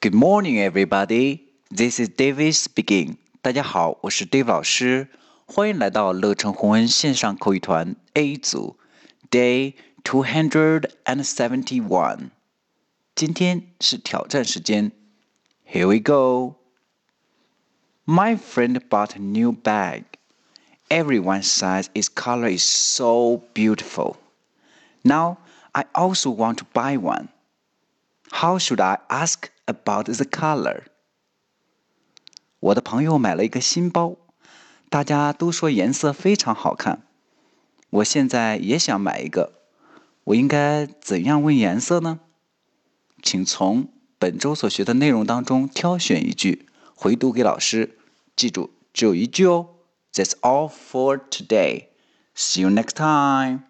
Good morning, everybody. This is David speaking. 大家好，我是 Dave 老师，欢迎来到乐成红恩线上口语团 A 组，Day two hundred and seventy-one。今天是挑战时间，Here we go. My friend bought a new bag. Everyone says its color is so beautiful. Now I also want to buy one. How should I ask about the color? 我的朋友买了一个新包，大家都说颜色非常好看。我现在也想买一个，我应该怎样问颜色呢？请从本周所学的内容当中挑选一句，回读给老师。记住，只有一句哦。That's all for today. See you next time.